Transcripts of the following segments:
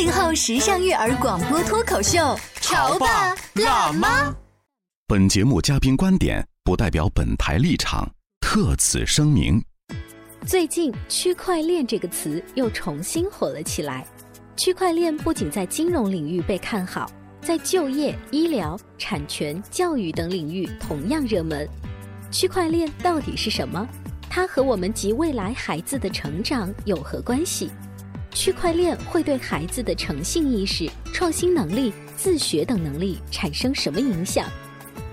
八零后时尚育儿广播脱口秀，潮爸辣妈。本节目嘉宾观点不代表本台立场，特此声明。最近“区块链”这个词又重新火了起来。区块链不仅在金融领域被看好，在就业、医疗、产权、教育等领域同样热门。区块链到底是什么？它和我们及未来孩子的成长有何关系？区块链会对孩子的诚信意识、创新能力、自学等能力产生什么影响？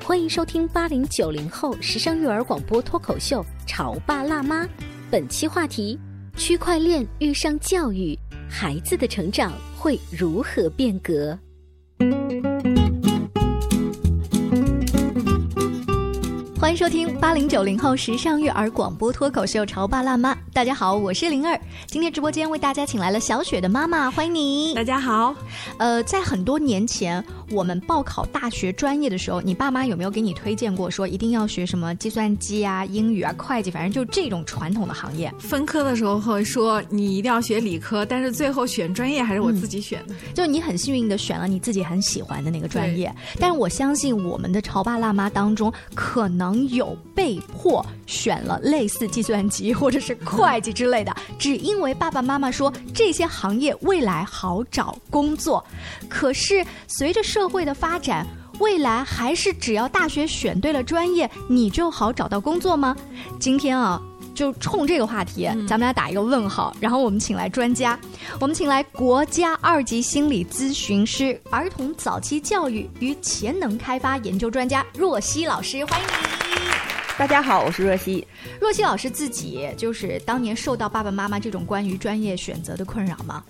欢迎收听八零九零后时尚育儿广播脱口秀《潮爸辣妈》，本期话题：区块链遇上教育，孩子的成长会如何变革？欢迎收听八零九零后时尚育儿广播脱口秀《潮爸辣妈》。大家好，我是灵儿。今天直播间为大家请来了小雪的妈妈，欢迎你。大家好。呃，在很多年前，我们报考大学专业的时候，你爸妈有没有给你推荐过，说一定要学什么计算机啊、英语啊、会计，反正就这种传统的行业？分科的时候会说你一定要学理科，但是最后选专业还是我自己选的。嗯、就你很幸运的选了你自己很喜欢的那个专业，但是我相信我们的潮爸辣妈当中可能。有被迫选了类似计算机或者是会计之类的，只因为爸爸妈妈说这些行业未来好找工作。可是随着社会的发展，未来还是只要大学选对了专业，你就好找到工作吗？今天啊。就冲这个话题，咱们俩打一个问号。然后我们请来专家，我们请来国家二级心理咨询师、儿童早期教育与潜能开发研究专家若曦老师，欢迎你。大家好，我是若曦。若曦老师自己就是当年受到爸爸妈妈这种关于专业选择的困扰吗？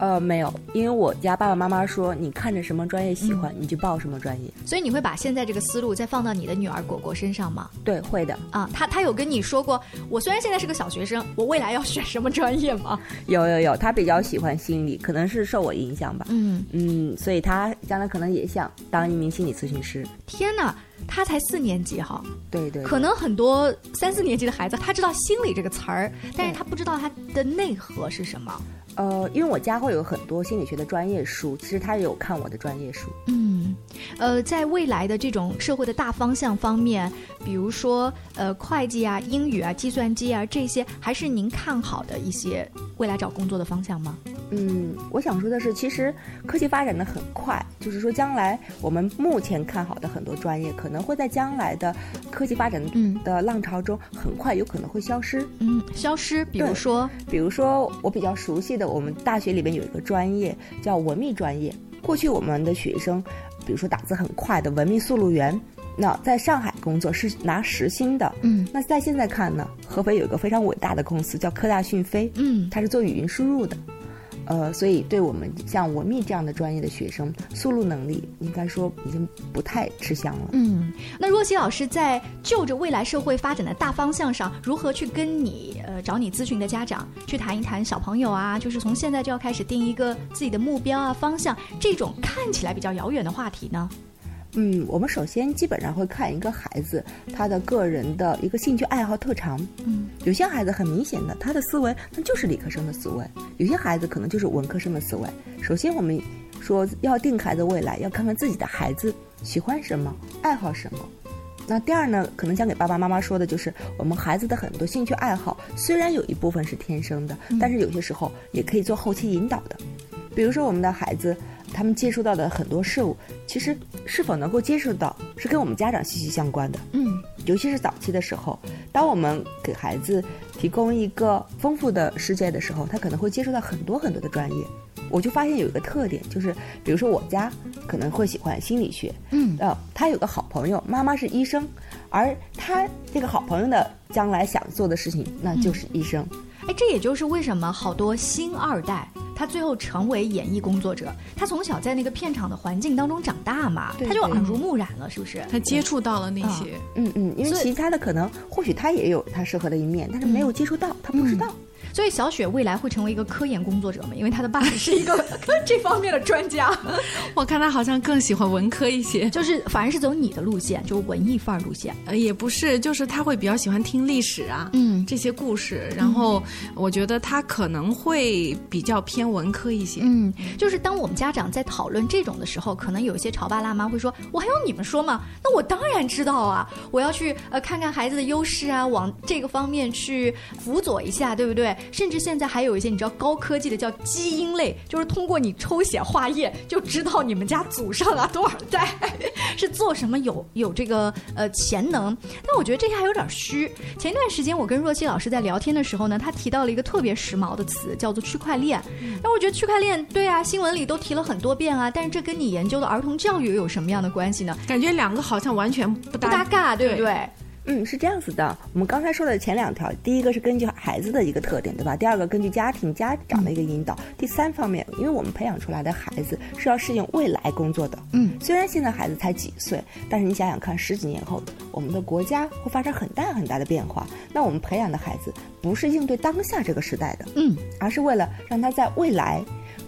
呃，没有，因为我家爸爸妈妈说，你看着什么专业喜欢，嗯、你就报什么专业。所以你会把现在这个思路再放到你的女儿果果身上吗？对，会的。啊，她她有跟你说过，我虽然现在是个小学生，我未来要选什么专业吗？有有有，她比较喜欢心理，可能是受我影响吧。嗯嗯，所以她将来可能也想当一名心理咨询师。天哪！他才四年级哈，对对，可能很多三四年级的孩子，他知道心理这个词儿，但是他不知道它的内核是什么。呃，因为我家会有很多心理学的专业书，其实他也有看我的专业书。嗯，呃，在未来的这种社会的大方向方面，比如说呃会计啊、英语啊、计算机啊这些，还是您看好的一些未来找工作的方向吗？嗯，我想说的是，其实科技发展的很快，就是说将来我们目前看好的很多专业，可能会在将来的科技发展的浪潮中，很快有可能会消失。嗯，消失，比如说，比如说我比较熟悉的，我们大学里边有一个专业叫文秘专业。过去我们的学生，比如说打字很快的文秘速录员，那在上海工作是拿时薪的。嗯，那在现在看呢，合肥有一个非常伟大的公司叫科大讯飞。嗯，它是做语音输入的。呃，所以对我们像文秘这样的专业的学生，速录能力应该说已经不太吃香了。嗯，那若曦老师在就着未来社会发展的大方向上，如何去跟你呃找你咨询的家长去谈一谈小朋友啊，就是从现在就要开始定一个自己的目标啊方向，这种看起来比较遥远的话题呢？嗯，我们首先基本上会看一个孩子他的个人的一个兴趣爱好特长。嗯，有些孩子很明显的，他的思维那就是理科生的思维；有些孩子可能就是文科生的思维。首先，我们说要定孩子未来，要看看自己的孩子喜欢什么，爱好什么。那第二呢，可能想给爸爸妈妈说的就是，我们孩子的很多兴趣爱好，虽然有一部分是天生的，但是有些时候也可以做后期引导的。比如说，我们的孩子。他们接触到的很多事物，其实是否能够接触到，是跟我们家长息息相关的。嗯，尤其是早期的时候，当我们给孩子提供一个丰富的世界的时候，他可能会接触到很多很多的专业。我就发现有一个特点，就是比如说我家可能会喜欢心理学，嗯，呃，他有个好朋友，妈妈是医生，而他这个好朋友的将来想做的事情，那就是医生。哎，这也就是为什么好多新二代他最后成为演艺工作者，他从小在那个片场的环境当中长大嘛，对对他就耳濡目染了，是不是？他接触到了那些，嗯嗯，因为其他的可能或许他也有他适合的一面，但是没有接触到，他不知道。所以小雪未来会成为一个科研工作者嘛？因为她的爸爸是一个 这方面的专家，我看他好像更喜欢文科一些。就是反而是走你的路线，就是文艺范儿路线。呃，也不是，就是他会比较喜欢听历史啊，嗯这些故事。然后我觉得他可能会比较偏文科一些。嗯，就是当我们家长在讨论这种的时候，可能有一些潮爸辣妈会说：“我还用你们说吗？那我当然知道啊，我要去呃看看孩子的优势啊，往这个方面去辅佐一下，对不对？甚至现在还有一些你知道高科技的叫基因类，就是通过你抽血化验就知道你们家祖上啊多少代是做什么有有这个呃潜能。但我觉得这些还有点虚。前一段时间我跟若曦老师在聊天的时候呢，他提到了一个特别时髦的词，叫做区块链。那我觉得区块链对啊，新闻里都提了很多遍啊，但是这跟你研究的儿童教育有什么样的关系呢？感觉两个好像完全不搭嘎，对不对？嗯，是这样子的。我们刚才说的前两条，第一个是根据孩子的一个特点，对吧？第二个根据家庭家长的一个引导。第三方面，因为我们培养出来的孩子是要适应未来工作的。嗯，虽然现在孩子才几岁，但是你想想看，十几年后，我们的国家会发生很大很大的变化。那我们培养的孩子不是应对当下这个时代的，嗯，而是为了让他在未来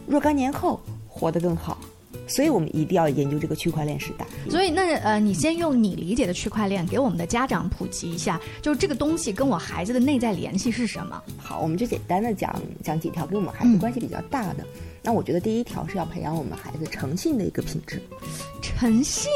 若干年后活得更好。所以我们一定要研究这个区块链时代。所以那呃，你先用你理解的区块链给我们的家长普及一下，就是这个东西跟我孩子的内在联系是什么？好，我们就简单的讲讲几条跟我们孩子关系比较大的。那我觉得第一条是要培养我们孩子诚信的一个品质。诚信，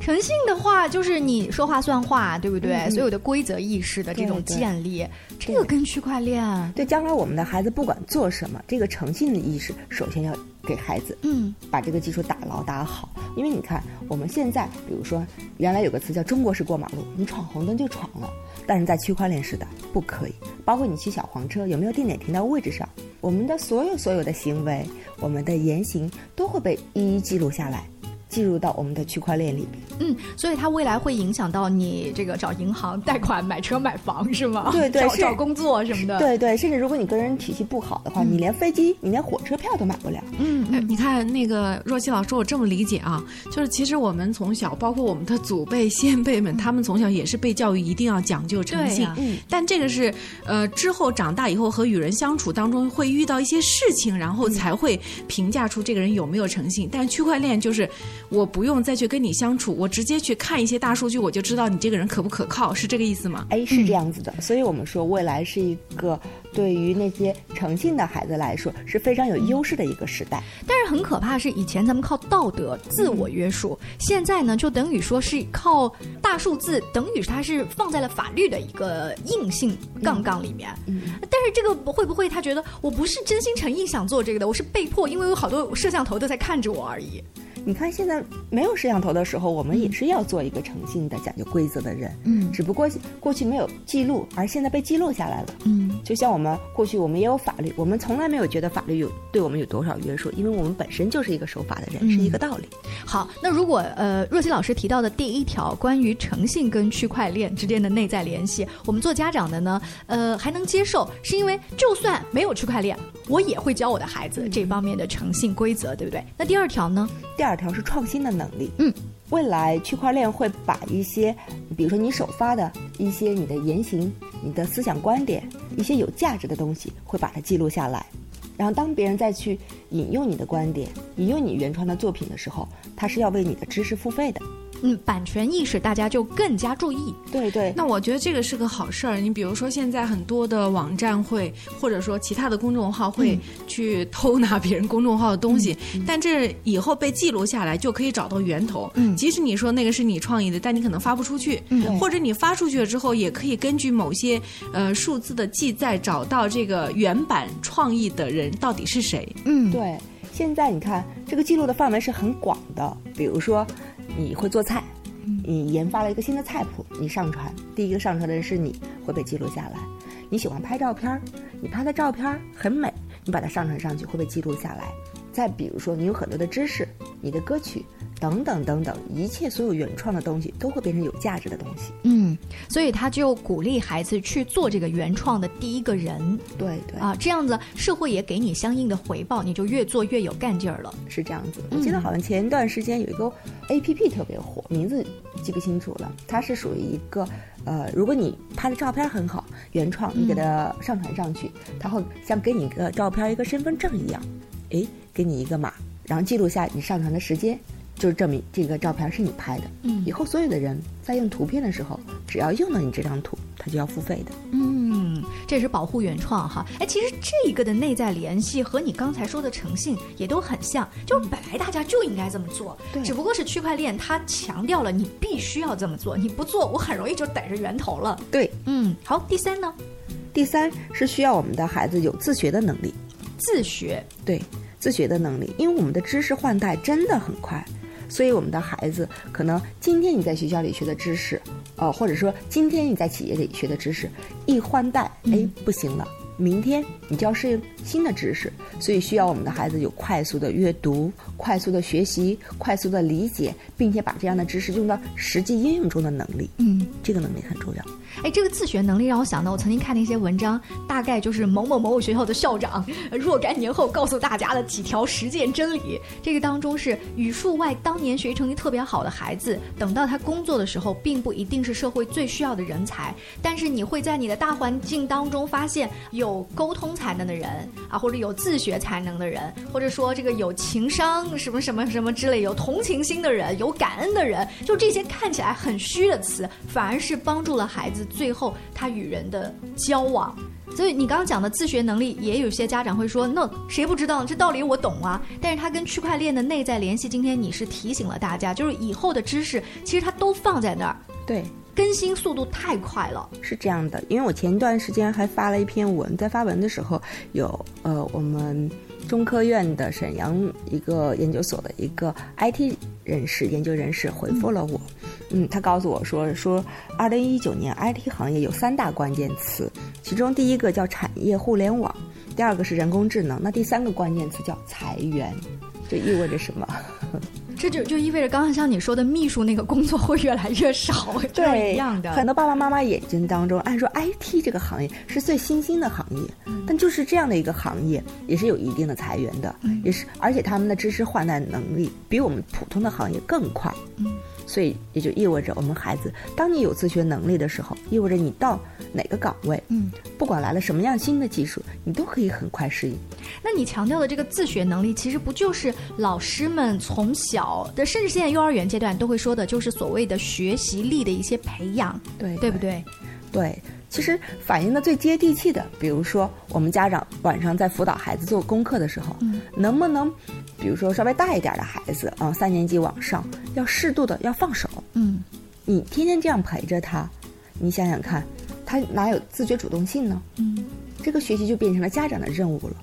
诚信的话就是你说话算话，对不对？所有的规则意识的这种建立，这个跟区块链，对将来我们的孩子不管做什么，这个诚信的意识首先要给孩子嗯把这个基础打牢打好。因为你看我们现在，比如说原来有个词叫中国式过马路，你闯红灯就闯了，但是在区块链时代不可以。包括你骑小黄车有没有定点停到位置上，我们的所有所有的行为，我们的言行都会被一一记录下来。记入到我们的区块链里面。嗯，所以它未来会影响到你这个找银行贷款、买车、买房是吗？对对找找工作什么的。，对对，甚至如果你个人体系不好的话，你连飞机、你连火车票都买不了。嗯哎，你看那个若曦老师，我这么理解啊，就是其实我们从小，包括我们的祖辈、先辈们，他们从小也是被教育一定要讲究诚信。嗯但这个是呃之后长大以后和与人相处当中会遇到一些事情，然后才会评价出这个人有没有诚信。但区块链就是我不用再去跟你相处，我直接去看一些大数据，我就知道你这个人可不可靠，是这个意思吗？哎，是这样子的，所以我们说未来是一个对于那些诚信的孩子来说是非常有优势的一个时代。但是很可怕是，以前咱们靠道德自我约束，现在呢就等于说是靠大数字，等于它是放在了法律的一个硬性杠杠里面。嗯，但是这个会不会他觉得我不是真心诚意想做这个的，我是被迫，因为有好多摄像头都在看着我而已。你看现在没有摄像头的时候，我们也是要做一个诚信的、讲究规则的人。嗯只不过过去没有记录，而现在被记录下来了。嗯就像我们过去我们也有法律，我们从来没有觉得法律有对我们有多少约束，因为我们本身就是一个守法的人，嗯是一个道理。好，那如果呃若曦老师提到的第一条关于诚信跟区块链之间的内在联系，我们做家长的呢，呃还能接受，是因为就算没有区块链，我也会教我的孩子这方面的诚信规则，对不对？那第二条呢？第二条是创新的能力。嗯，未来区块链会把一些，比如说你首发的一些你的言行、你的思想观点、一些有价值的东西，会把它记录下来。然后当别人再去引用你的观点、引用你原创的作品的时候，他是要为你的知识付费的。嗯，版权意识大家就更加注意。对对，那我觉得这个是个好事儿。你比如说，现在很多的网站会，或者说其他的公众号会去偷拿别人公众号的东西，但这以后被记录下来，就可以找到源头。嗯即使你说那个是你创意的，但你可能发不出去，嗯或者你发出去了之后，也可以根据某些呃数字的记载，找到这个原版创意的人到底是谁。嗯，对，现在你看这个记录的范围是很广的，比如说你会做菜，你研发了一个新的菜谱，你上传，第一个上传的人是你，会被记录下来。你喜欢拍照片，你拍的照片很美，你把它上传上去会被记录下来。再比如说，你有很多的知识，你的歌曲等等等等，一切所有原创的东西都会变成有价值的东西。嗯，所以他就鼓励孩子去做这个原创的第一个人对对，啊，这样子社会也给你相应的回报，你就越做越有干劲儿了。是这样子。我记得好像前一段时间有一个 A P P 特别火，名字记不清楚了。它是属于一个呃，如果你拍的照片很好，原创，你给它上传上去，它会像给你一个照片、一个身份证一样，诶，给你一个码，然后记录下你上传的时间，就是证明这个照片是你拍的。嗯以后所有的人在用图片的时候，只要用到你这张图，他就要付费的。嗯，这是保护原创哈。哎，其实这一个的内在联系和你刚才说的诚信也都很像，就是本来大家就应该这么做，对只不过是区块链它强调了你必须要这么做，你不做我很容易就逮着源头了。对，嗯，好，第三呢，第三是需要我们的孩子有自学的能力。自学。对自学的能力，因为我们的知识换代真的很快，所以我们的孩子可能今天你在学校里学的知识，呃，或者说今天你在企业里学的知识，一换代，哎，不行了。明天你就要适应新的知识，所以需要我们的孩子有快速的阅读、快速的学习、快速的理解，并且把这样的知识用到实际应用中的能力。嗯，这个能力很重要。哎，这个自学能力让我想到，我曾经看的一些文章，大概就是某某某某学校的校长呃 若干年后告诉大家的几条实践真理。这个当中是语数外当年学习成绩特别好的孩子，等到他工作的时候，并不一定是社会最需要的人才，但是你会在你的大环境当中发现有有沟通才能的人啊，或者有自学才能的人，或者说这个有情商什么什么什么之类，有同情心的人，有感恩的人，就这些看起来很虚的词，反而是帮助了孩子最后他与人的交往。所以你刚刚讲的自学能力，也有些家长会说，那谁不知道这道理我懂啊？但是它跟区块链的内在联系，今天你是提醒了大家，就是以后的知识其实它都放在那儿，对，更新速度太快了。是这样的，因为我前一段时间还发了一篇文，在发文的时候有呃我们中科院的沈阳一个研究所的一个 IT 人士研究人士回复了我，嗯，他告诉我说说，二零一九年 IT 行业有三大关键词，其中第一个叫产业互联网，第二个是人工智能，那第三个关键词叫裁员，这意味着什么？这就就意味着刚刚像你说的，秘书那个工作会越来越少，对，一样的。很多爸爸妈妈眼睛当中，按说 IT 这个行业是最新兴的行业，嗯但就是这样的一个行业，也是有一定的裁员的，嗯也是，而且他们的知识换代能力比我们普通的行业更快。嗯所以也就意味着我们孩子，当你有自学能力的时候，意味着你到哪个岗位，嗯，不管来了什么样新的技术，你都可以很快适应。那你强调的这个自学能力，其实不就是老师们从小的，甚至现在幼儿园阶段都会说的，就是所谓的学习力的一些培养，对对不？对？对，其实反映的最接地气的，比如说我们家长晚上在辅导孩子做功课的时候，嗯能不能，比如说稍微大一点的孩子啊、三年级往上，要适度的要放手。嗯，你天天这样陪着他，你想想看，他哪有自觉主动性呢？嗯，这个学习就变成了家长的任务了。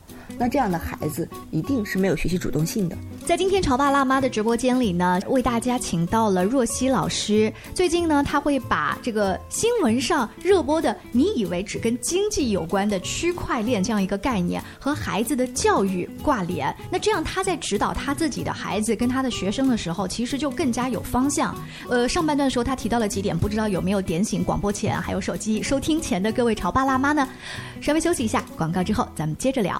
那这样的孩子一定是没有学习主动性的。在今天潮爸辣妈的直播间里呢，为大家请到了若曦老师。最近呢，他会把这个新闻上热播的“你以为只跟经济有关的区块链”这样一个概念和孩子的教育挂连。那这样他在指导他自己的孩子跟他的学生的时候，其实就更加有方向。呃，上半段的时候他提到了几点，不知道有没有点醒广播前还有手机收听前的各位潮爸辣妈呢？稍微休息一下，广告之后咱们接着聊。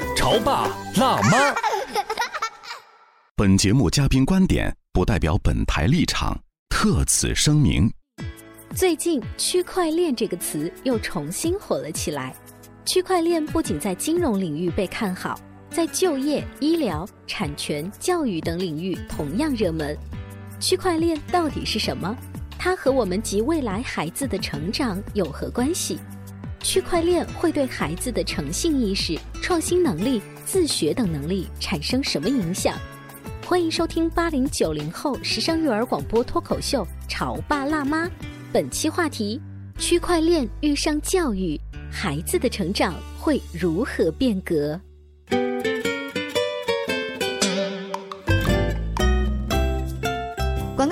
潮爸辣妈。本节目嘉宾观点不代表本台立场，特此声明。最近，区块链这个词又重新火了起来。区块链不仅在金融领域被看好，在就业、医疗、产权、教育等领域同样热门。区块链到底是什么？它和我们及未来孩子的成长有何关系？区块链会对孩子的诚信意识、创新能力、自学等能力产生什么影响？欢迎收听八零九零后时尚育儿广播脱口秀《潮爸辣妈》，本期话题：区块链遇上教育，孩子的成长会如何变革？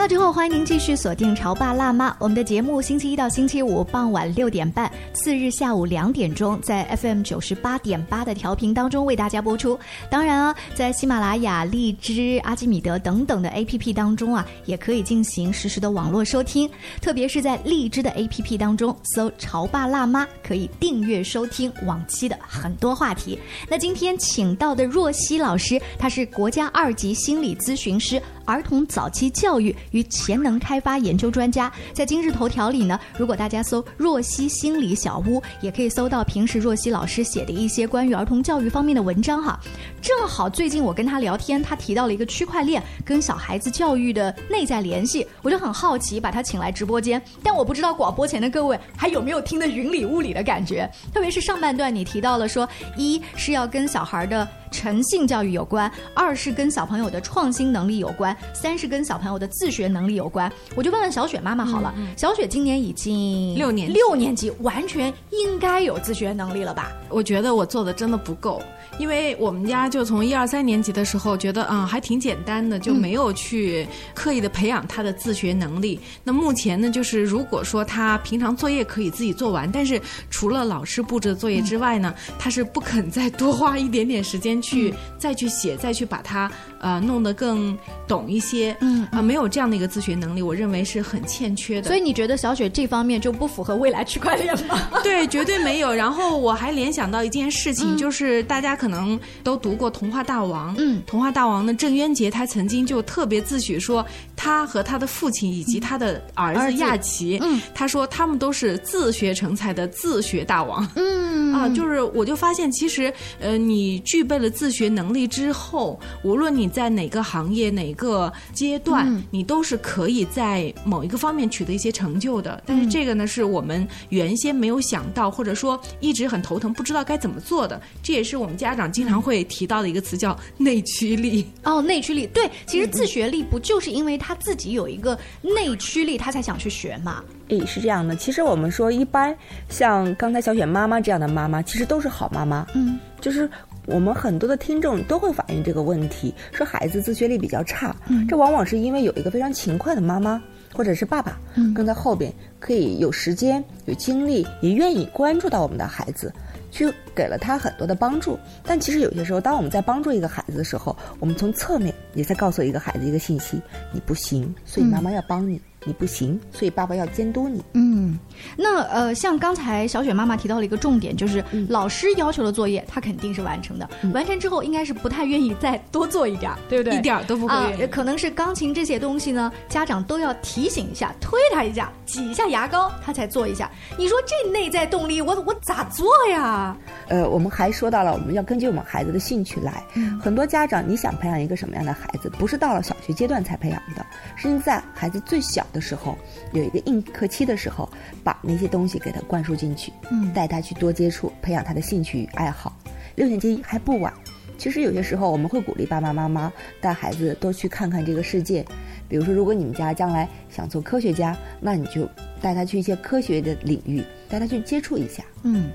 之后，欢迎您继续锁定《潮爸辣妈》。我们的节目星期一到星期五傍晚六点半，次日下午两点钟，在 FM 九十八点八的调频当中为大家播出。当然啊，在喜马拉雅、荔枝、阿基米德等等的 APP 当中啊，也可以进行实时的网络收听。特别是在荔枝的 APP 当中搜“潮爸辣妈”，可以订阅收听往期的很多话题。那今天请到的若曦老师，她是国家二级心理咨询师。儿童早期教育潜能开发研究专家，在今日头条里呢，如果大家搜“若曦心理小屋”，也可以搜到平时若曦老师写的一些关于儿童教育方面的文章哈。正好最近我跟他聊天，他提到了一个区块链跟小孩子教育的内在联系，我就很好奇，把他请来直播间。但我不知道广播前的各位还有没有听得云里雾里的感觉，特别是上半段你提到了说，一是要跟小孩的。诚信教育有关，二是跟小朋友的创新能力有关，三是跟小朋友的自学能力有关。我就问问小雪妈妈好了，小雪今年已经六年级六年级，完全应该有自学能力了吧？我觉得我做的真的不够，因为我们家就从一二三年级的时候觉得啊、还挺简单的，就没有去刻意的培养他的自学能力。那目前呢，就是如果说他平常作业可以自己做完，但是除了老师布置的作业之外呢，他是不肯再多花一点点时间去、再去写，再去把它呃弄得更懂一些。嗯啊、没有这样的一个自学能力，我认为是很欠缺的。所以你觉得小雪这方面就不符合未来区块链吗？对，绝对没有。然后我还联想到一件事情，就是大家可能都读过《童话大王》。嗯，《童话大王》呢，郑渊洁他曾经就特别自诩说，他和他的父亲以及他的儿子亚奇，嗯，他说他们都是自学成才的自学大王。嗯啊，就是我就发现，其实呃，你具备了自学能力之后，无论你在哪个行业、哪个阶段，嗯你都是可以在某一个方面取得一些成就的。但是嗯这个呢，是我们原先没有想到，或者说一直很头疼，不知道该怎么做的。这也是我们家长经常会提到的一个词，叫内驱力。哦，内驱力，对，其实自学力不就是因为他自己有一个内驱力，他才想去学嘛？诶，是这样的。其实我们说，一般像刚才小雪妈妈这样的妈妈，其实都是好妈妈。嗯，就是我们很多的听众都会反映这个问题，说孩子自学力比较差。嗯这往往是因为有一个非常勤快的妈妈或者是爸爸，嗯跟在后边，可以有时间、有精力，也愿意关注到我们的孩子。去给了他很多的帮助，但其实有些时候，当我们在帮助一个孩子的时候，我们从侧面也在告诉一个孩子一个信息：你不行，所以妈妈要帮你；你不行，所以爸爸要监督你。嗯，那呃，像刚才小雪妈妈提到了一个重点，就是老师要求的作业，他肯定是完成的。完成之后，应该是不太愿意再多做一点儿，对不对？一点儿都不会啊愿意、可能是钢琴这些东西呢，家长都要提醒一下，推他一下，挤一下牙膏，他才做一下。你说这内在动力，我我咋做呀？呃，我们还说到了，我们要根据我们孩子的兴趣来。嗯很多家长，你想培养一个什么样的孩子，不是到了小学阶段才培养的，是在孩子最小的时候，有一个硬壳期的时候，把那些东西给他灌输进去，嗯带他去多接触，培养他的兴趣与爱好。六年级还不晚。其实有些时候我们会鼓励爸爸妈妈带孩子多去看看这个世界，比如说，如果你们家将来想做科学家，那你就带他去一些科学的领域，带他去接触一下。嗯，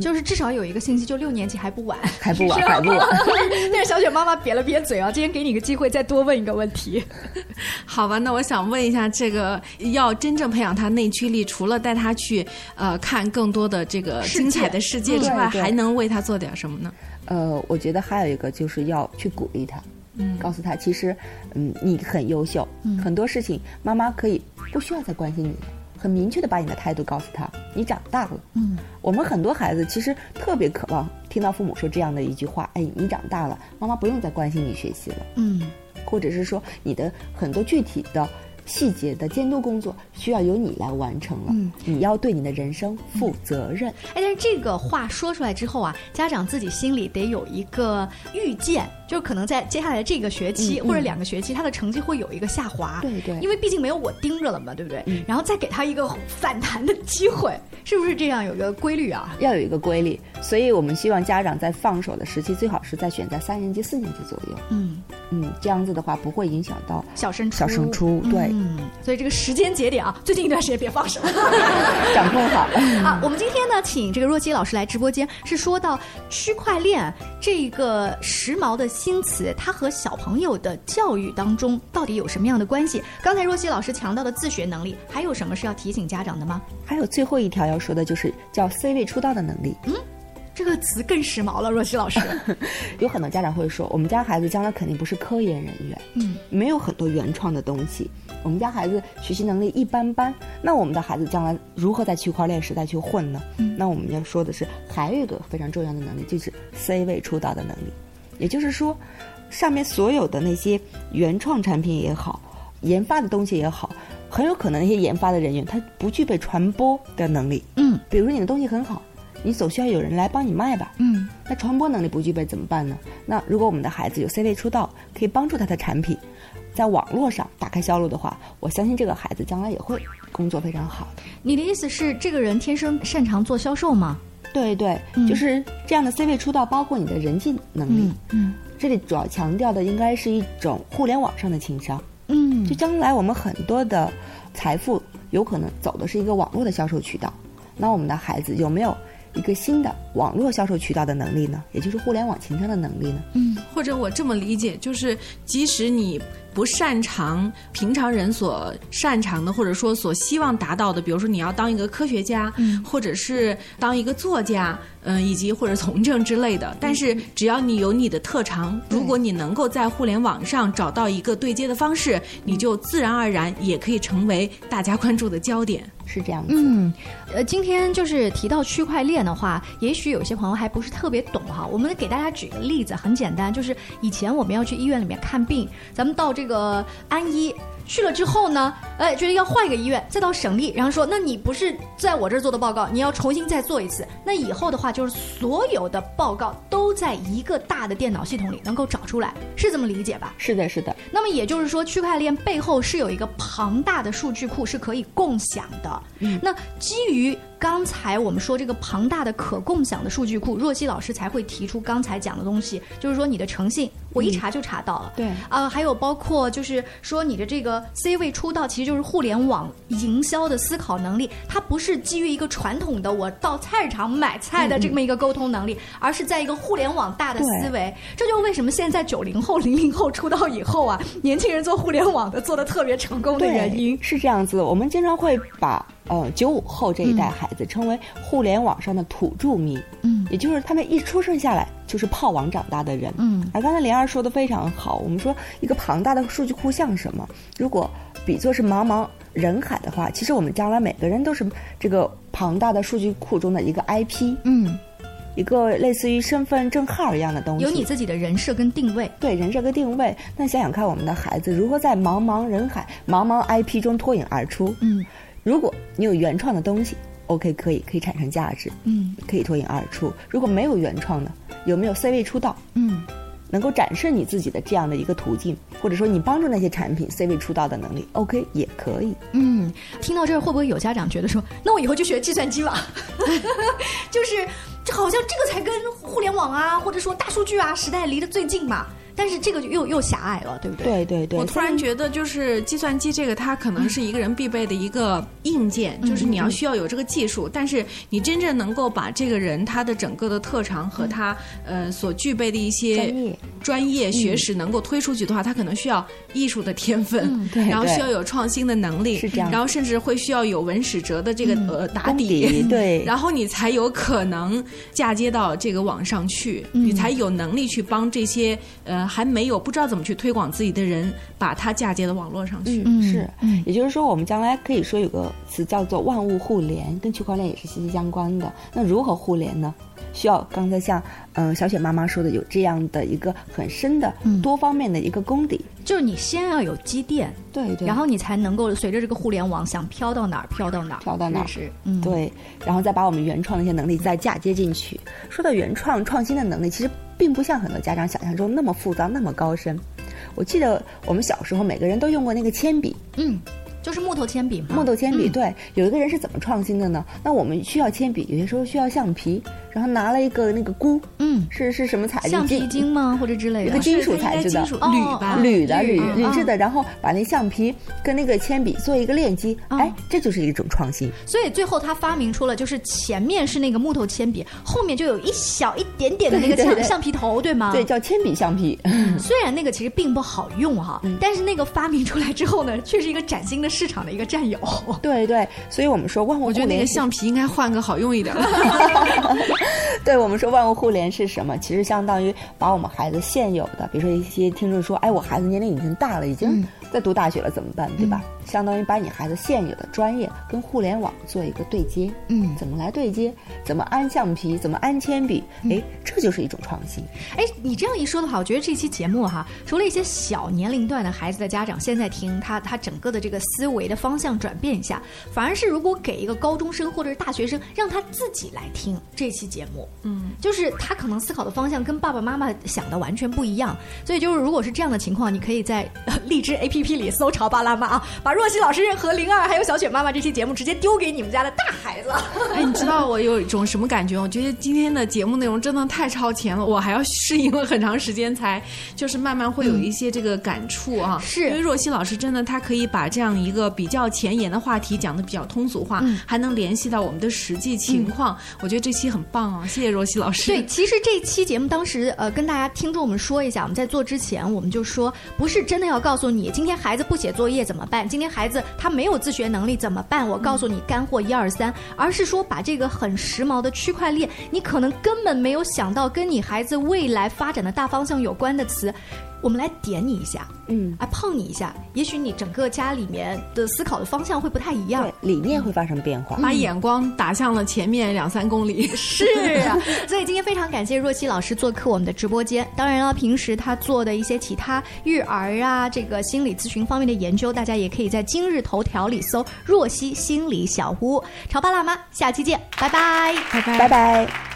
就是至少有一个星期，就六年级还不晚，还不晚，还不晚。但是小雪妈妈瘪了瘪嘴啊，今天给你个机会，再多问一个问题。好吧，那我想问一下，这个要真正培养他内驱力，除了带他去呃看更多的这个精彩的世界之外，还能为他做点什么呢？呃，我觉得还有一个就是要去鼓励他，嗯，告诉他其实，嗯，你很优秀，嗯，很多事情妈妈可以不需要再关心你，很明确的把你的态度告诉他，你长大了，嗯，我们很多孩子其实特别渴望听到父母说这样的一句话，哎，你长大了，妈妈不用再关心你学习了，嗯，或者是说你的很多具体的。细节的监督工作需要由你来完成了，嗯，你要对你的人生负责任。哎，但是这个话说出来之后啊，家长自己心里得有一个预见，就可能在接下来这个学期或者两个学期，他的成绩会有一个下滑，对对，因为毕竟没有我盯着了嘛，对不对？然后再给他一个反弹的机会，是不是这样？有一个规律啊？要有一个规律，所以我们希望家长在放手的时期，最好是在选在三年级、四年级左右。嗯嗯，这样子的话不会影响到小升初小升初，对。嗯，所以这个时间节点啊，最近一段时间别放手，掌控好。好，我们今天呢，请这个若曦老师来直播间，是说到区块链这个时髦的新词，它和小朋友的教育当中到底有什么样的关系？刚才若曦老师强调的自学能力，还有什么是要提醒家长的吗？还有最后一条要说的就是叫 C 位出道的能力。嗯。这个词更时髦了，若曦老师。有很多家长会说，我们家孩子将来肯定不是科研人员，嗯，没有很多原创的东西。我们家孩子学习能力一般般，那我们的孩子将来如何在区块链时代去混呢？嗯，那我们要说的是，还有一个非常重要的能力，就是 C 位出道的能力。也就是说，上面所有的那些原创产品也好，研发的东西也好，很有可能那些研发的人员他不具备传播的能力。嗯，比如你的东西很好。你总需要有人来帮你卖吧？嗯，那传播能力不具备怎么办呢？那如果我们的孩子有 C 位出道，可以帮助他的产品在网络上打开销路的话，我相信这个孩子将来也会工作非常好的。你的意思是这个人天生擅长做销售吗？对对，就是这样的 C 位出道，包括你的人际能力。嗯，这里主要强调的应该是一种互联网上的情商。嗯，就将来我们很多的财富有可能走的是一个网络的销售渠道。那我们的孩子有没有？一个新的网络销售渠道的能力呢，也就是互联网情商的能力呢？嗯，或者我这么理解，就是即使你。不擅长平常人所擅长的，或者说所希望达到的，比如说你要当一个科学家，嗯或者是当一个作家，嗯，以及或者从政之类的。但是只要你有你的特长，如果你能够在互联网上找到一个对接的方式，你就自然而然也可以成为大家关注的焦点。是这样子。嗯，呃，今天就是提到区块链的话，也许有些朋友还不是特别懂哈。我们给大家举个例子，很简单，就是以前我们要去医院里面看病，咱们到这。个安医去了之后呢，哎，觉得要换一个医院，再到省立，然后说，那你不是在我这儿做的报告，你要重新再做一次。那以后的话，就是所有的报告都在一个大的电脑系统里能够找出来，是这么理解吧？是的，是的。那么也就是说，区块链背后是有一个庞大的数据库是可以共享的。嗯，那基于。刚才我们说这个庞大的可共享的数据库，若曦老师才会提出刚才讲的东西，就是说你的诚信，我一查就查到了。对啊，还有包括就是说你的这个 C 位出道，其实就是互联网营销的思考能力，它不是基于一个传统的我到菜市场买菜的这么一个沟通能力，而是在一个互联网大的思维。这就为什么现在九零后、零零后出道以后啊，年轻人做互联网的做的特别成功的原因。是这样子，我们经常会把。呃，九五后这一代孩子称为互联网上的土著迷，嗯，也就是他们一出生下来就是泡网长大的人，嗯。而刚才莲儿说的非常好，我们说一个庞大的数据库像什么？如果比作是茫茫人海的话，其实我们将来每个人都是这个庞大的数据库中的一个 IP，嗯，一个类似于身份证号一样的东西，有你自己的人设跟定位，对人设跟定位。那想想看，我们的孩子如何在茫茫人海、茫茫 IP 中脱颖而出？嗯。如果你有原创的东西，OK，可以可以产生价值，嗯，可以脱颖而出。如果没有原创的，有没有 C 位出道，嗯，能够展示你自己的这样的一个途径，或者说你帮助那些产品 C 位出道的能力，OK，也可以。嗯，听到这儿会不会有家长觉得说，那我以后就学计算机吧？就是，这好像这个才跟互联网啊，或者说大数据啊时代离得最近嘛？但是这个又又狭隘了，对不对？对对对。我突然觉得，就是计算机这个，它可能是一个人必备的一个硬件，就是你要需要有这个技术，但是你真正能够把这个人他的整个的特长和他呃所具备的一些专业。学识能够推出去的话，他可能需要艺术的天分，对然后需要有创新的能力，是这样。然后甚至会需要有文史哲的这个呃打功底对。然后你才有可能嫁接到这个网上去，你才有能力去帮这些呃还没有不知道怎么去推广自己的人，把它嫁接到网络上去。嗯，是，也就是说，我们将来可以说有个词叫做万物互联，跟区块链也是息息相关的。那如何互联呢？需要刚才像嗯、呃小雪妈妈说的，有这样的一个很深的多方面的一个功底。就是你先要有积淀，对对，然后你才能够随着这个互联网想飘到哪儿飘到哪儿，飘到哪儿。是，嗯，对，然后再把我们原创的一些能力再嫁接进去。说到原创创新的能力，其实并不像很多家长想象中那么复杂、那么高深。我记得我们小时候每个人都用过那个铅笔，嗯，就是木头铅笔嘛。木头铅笔，嗯对，有一个人是怎么创新的呢？那我们需要铅笔，有些时候需要橡皮，然后拿了一个那个箍，嗯，是是什么材质？橡皮筋吗？或者之类的？一个金属材质的铝吧铝的铝嗯铝制的，然后把那橡皮跟那个铅笔做一个链接，嗯哎，这就是一种创新。所以最后他发明出了，就是前面是那个木头铅笔，后面就有一小一点点的那个橡橡皮头，对吗？对，叫铅笔橡皮。虽然那个其实并不好用哈，嗯但是那个发明出来之后呢，却是一个崭新的市场的一个战友。对对，所以我们说万物互我觉得那个橡皮应该换个好用一点的。对我们说万物互联是什么？其实相当于把我们孩子现有的，比如说一些听众说，哎，我孩子年龄已经大了，已经在读大学了，怎么办？对吧？相当于把你孩子现有的专业跟互联网做一个对接。嗯，怎么来对接？怎么安橡皮？怎么安铅笔？哎，这就是一种创新。哎，你这样一说的话，我觉得这期节目哈，除了一些小年龄段的孩子的家长现在听，他他整个的这个思维的方向转变一下，反而是如果给一个高中生或者是大学生，让他自己来听这期节目，嗯，就是他可能思考的方向跟爸爸妈妈想的完全不一样，所以就是如果是这样的情况，你可以在呃 荔枝 APP 里搜“潮爸辣妈”啊，把若曦老师和灵儿还有小雪妈妈这期节目直接丢给你们家的大孩子。哎，你知道我有一种什么感觉？我觉得今天的节目内容真的太超前了，我还要适应了很长时间才，就是慢慢会有一些这个感触啊。是因为若曦老师真的，她可以把这样一个比较前沿的话题讲的比较通俗化，嗯还能联系到我们的实际情况。我觉得这期很棒啊，谢谢若曦老师。对，其实这期节目当时呃跟大家听众们说一下，我们在做之前我们就说，不是真的要告诉你今今天孩子不写作业怎么办，今天孩子他没有自学能力怎么办，我告诉你干货一二三，而是说把这个很时髦的区块链，你可能根本没有想到跟你孩子未来发展的大方向有关的词。我们来点你一下，嗯，啊碰你一下，也许你整个家里面的思考的方向会不太一样对，，理念会发生变化。把眼光打向了前面两三公里。是啊，所以今天非常感谢若曦老师做客我们的直播间。当然了，平时他做的一些其他育儿啊，这个心理咨询方面的研究，大家也可以在今日头条里搜“若曦心理小屋”。潮爸辣妈，下期见，拜拜，拜拜，拜拜。